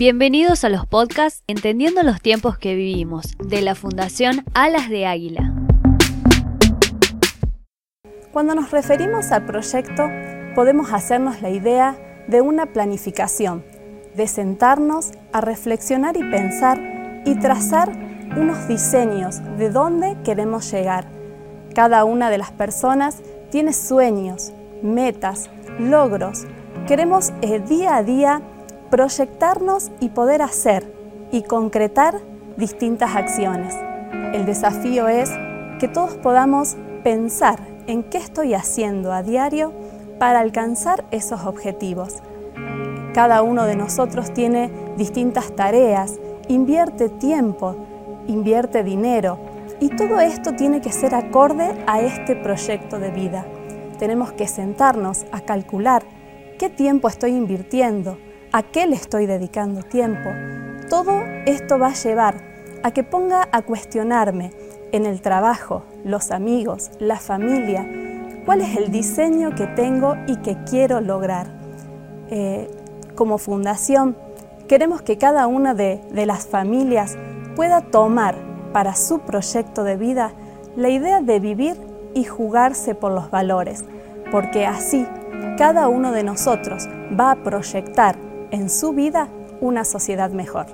Bienvenidos a los podcasts Entendiendo los tiempos que vivimos, de la Fundación Alas de Águila. Cuando nos referimos al proyecto, podemos hacernos la idea de una planificación, de sentarnos a reflexionar y pensar y trazar unos diseños de dónde queremos llegar. Cada una de las personas tiene sueños, metas, logros. Queremos eh, día a día proyectarnos y poder hacer y concretar distintas acciones. El desafío es que todos podamos pensar en qué estoy haciendo a diario para alcanzar esos objetivos. Cada uno de nosotros tiene distintas tareas, invierte tiempo, invierte dinero y todo esto tiene que ser acorde a este proyecto de vida. Tenemos que sentarnos a calcular qué tiempo estoy invirtiendo, a qué le estoy dedicando tiempo. Todo esto va a llevar a que ponga a cuestionarme en el trabajo, los amigos, la familia, cuál es el diseño que tengo y que quiero lograr. Eh, como fundación, queremos que cada una de, de las familias pueda tomar para su proyecto de vida la idea de vivir y jugarse por los valores, porque así cada uno de nosotros va a proyectar en su vida una sociedad mejor.